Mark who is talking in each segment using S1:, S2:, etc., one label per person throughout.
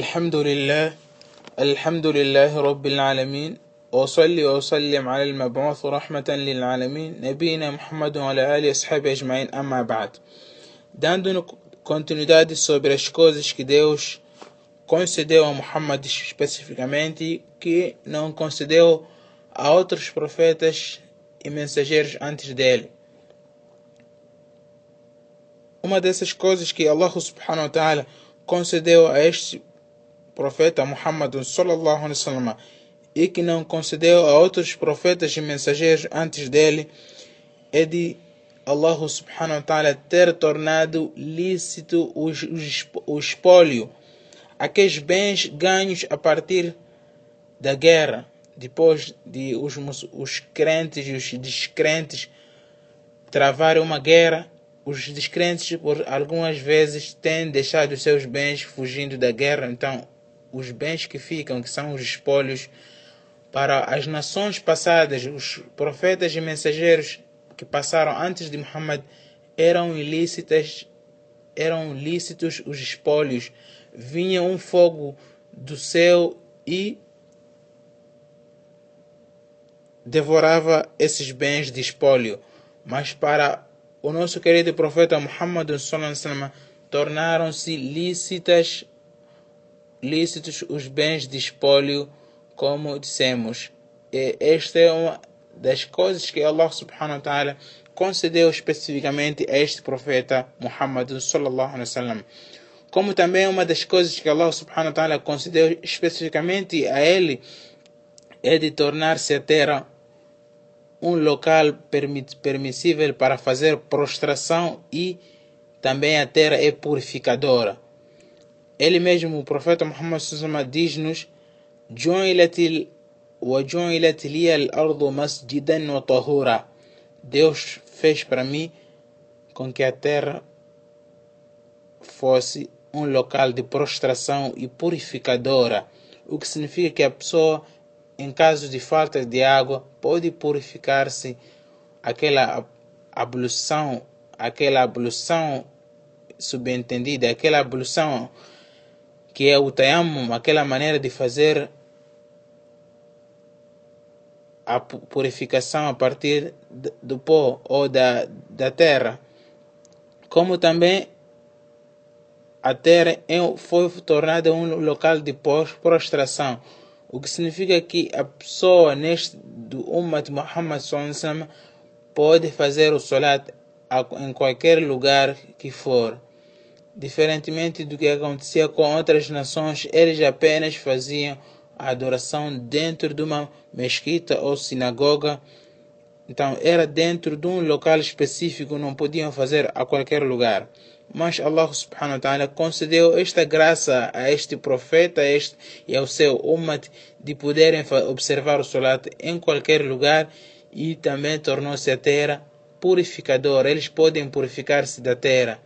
S1: الحمد لله الحمد لله رب العالمين وصلي وسلم على المبعوث رحمة للعالمين نبينا محمد وعلى آله وصحبه أجمعين أما بعد dando continuidade sobre as coisas que Deus concedeu a Muhammad especificamente que não concedeu a outros profetas e mensageiros antes dele. Uma dessas coisas que Allah subhanahu wa ta'ala concedeu a este profeta Muhammad sallallahu alaihi wasallam e que não concedeu a outros profetas e mensageiros antes dele é de Allah subhanahu wa ta'ala ter tornado lícito o espólio, aqueles bens ganhos a partir da guerra, depois de os, os crentes e os descrentes travarem uma guerra, os descrentes por algumas vezes têm deixado seus bens fugindo da guerra, então os bens que ficam, que são os espólios, para as nações passadas, os profetas e mensageiros que passaram antes de Muhammad eram ilícitas, eram lícitos os espólios. Vinha um fogo do céu e devorava esses bens de espólio. Mas para o nosso querido profeta Muhammad tornaram-se lícitas lícitos os bens de espólio, como dissemos. E esta é uma das coisas que Allah subhanahu wa ta'ala concedeu especificamente a este profeta Muhammad sallallahu alaihi wasallam. Como também uma das coisas que Allah subhanahu wa ta'ala concedeu especificamente a ele é de tornar-se a terra um local permissível para fazer prostração e também a terra é purificadora. Ele mesmo, o profeta Muhammad diz-nos: Deus fez para mim com que a terra fosse um local de prostração e purificadora, o que significa que a pessoa, em caso de falta de água, pode purificar-se. Aquela ablução, aquela ablução subentendida, aquela ablução que é o tayammum, aquela maneira de fazer a purificação a partir do pó ou da, da terra, como também a terra é foi tornada um local de prostração, o que significa que a pessoa neste do Ummah Muhammad pode fazer o salat em qualquer lugar que for. Diferentemente do que acontecia com outras nações, eles apenas faziam a adoração dentro de uma mesquita ou sinagoga. Então era dentro de um local específico, não podiam fazer a qualquer lugar. Mas Allah subhanahu wa ta'ala concedeu esta graça a este profeta este, e ao seu umat de poderem observar o salat em qualquer lugar e também tornou-se a terra purificadora. Eles podem purificar-se da terra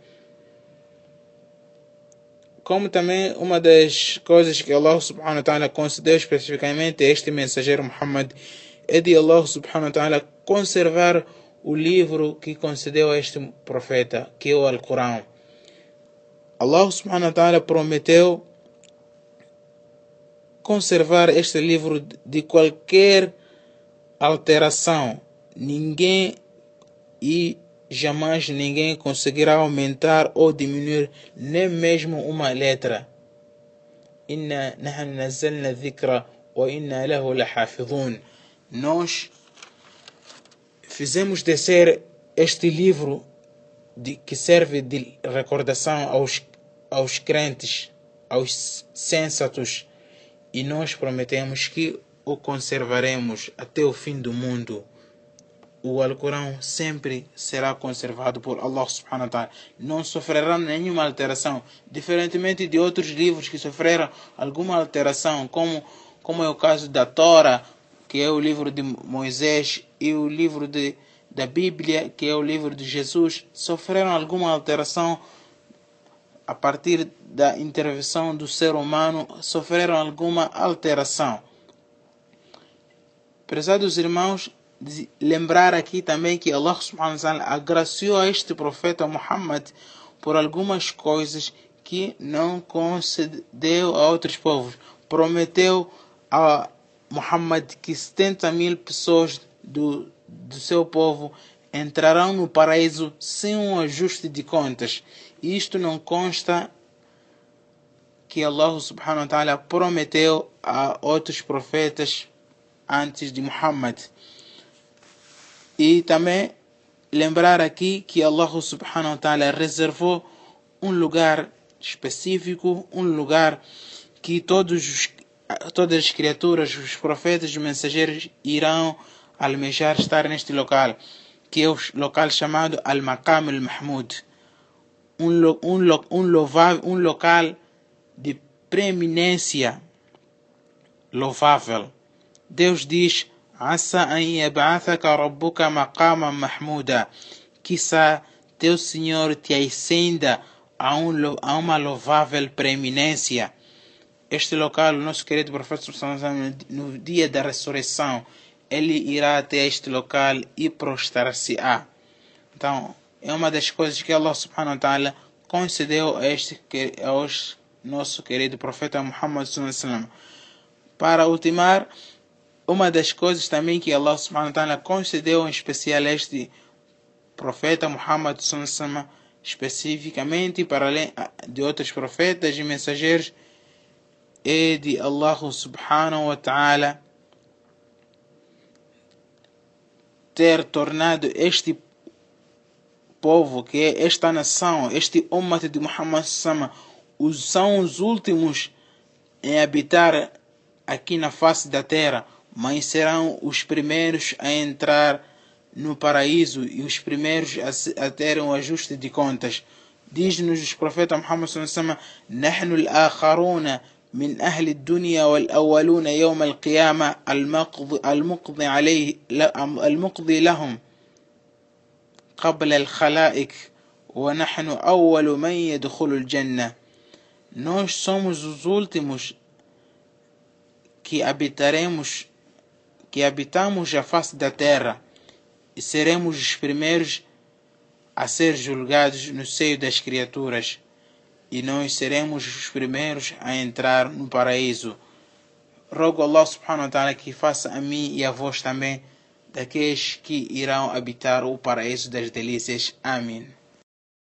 S1: como também uma das coisas que Allah subhanahu wa ta'ala concedeu especificamente a este mensageiro Muhammad é de Allah subhanahu wa ta'ala conservar o livro que concedeu a este profeta, que é o Alcorão. Allah subhanahu wa ta'ala prometeu conservar este livro de qualquer alteração. Ninguém e jamais ninguém conseguirá aumentar ou diminuir nem mesmo uma letra. Inna nahnu nazzalna dhikra wa inna lahu lahafidhun. Nós fizemos descer este livro de, que serve de recordação aos, aos crentes, aos sensatos, e nós prometemos que o conservaremos até o fim do mundo o Alcorão sempre será conservado por Allah subhanahu wa ta'ala. Não sofrerá nenhuma alteração, diferentemente de outros livros que sofreram alguma alteração, como, como é o caso da Tora, que é o livro de Moisés, e o livro de, da Bíblia, que é o livro de Jesus, sofreram alguma alteração a partir da intervenção do ser humano, sofreram alguma alteração. Prezados irmãos, lembrar aqui também que Allah subhanahu wa ta'ala agraciou a este profeta Muhammad por algumas coisas que não concedeu a outros povos. Prometeu a Muhammad que 70 mil pessoas do, do seu povo entrarão no paraíso sem um ajuste de contas. Isto não consta que Allah subhanahu wa ta'ala prometeu a outros profetas antes de Muhammad. E também lembrar aqui que Allah subhanahu wa ta'ala reservou um lugar específico, um lugar que todos todas as criaturas, os profetas os mensageiros irão almejar estar neste local, que é o local chamado Al-Maqam al-Mahmud, um, um, um, louvável, um local de preeminência louvável. Deus diz: Asa an yab'athaka rabbuka maqama mahmuda. Quizá teu Senhor te ascenda a, um, a uma louvável preeminência. Este local, o nosso querido profeta no dia da ressurreição, ele irá até este local e prostrar-se-á. Então, é uma das coisas que Allah subhanahu wa ta'ala concedeu a este, a nosso querido profeta Muhammad Para ultimar, uma das coisas também que Allah subhanahu wa ta'ala concedeu em especial a este profeta Muhammad sallallahu especificamente para além de outros profetas e mensageiros é de Allah subhanahu wa ta'ala ter tornado este povo, que é esta nação, este umat de Muhammad Sama, são os últimos em habitar aqui na face da terra, mas serão os primeiros a entrar no paraíso e os primeiros a, a terem um ajuste de contas. Diz-nos o profeta Muhammad sallallahu نحن الآخرون من أهل الدنيا والأولون يوم القيامة المقضي, المقضي عليه المقضي لهم قبل الخلائق ونحن أول من يدخل الجنة Nós somos os últimos que habitaremos, que habitamos a face da terra e seremos os primeiros a ser julgados no seio das criaturas, e nós seremos os primeiros a entrar no paraíso. Rogo Allah subhanahu wa ta'ala que faça a mim e a vós também daqueles que irão habitar o paraíso das delícias. Amém.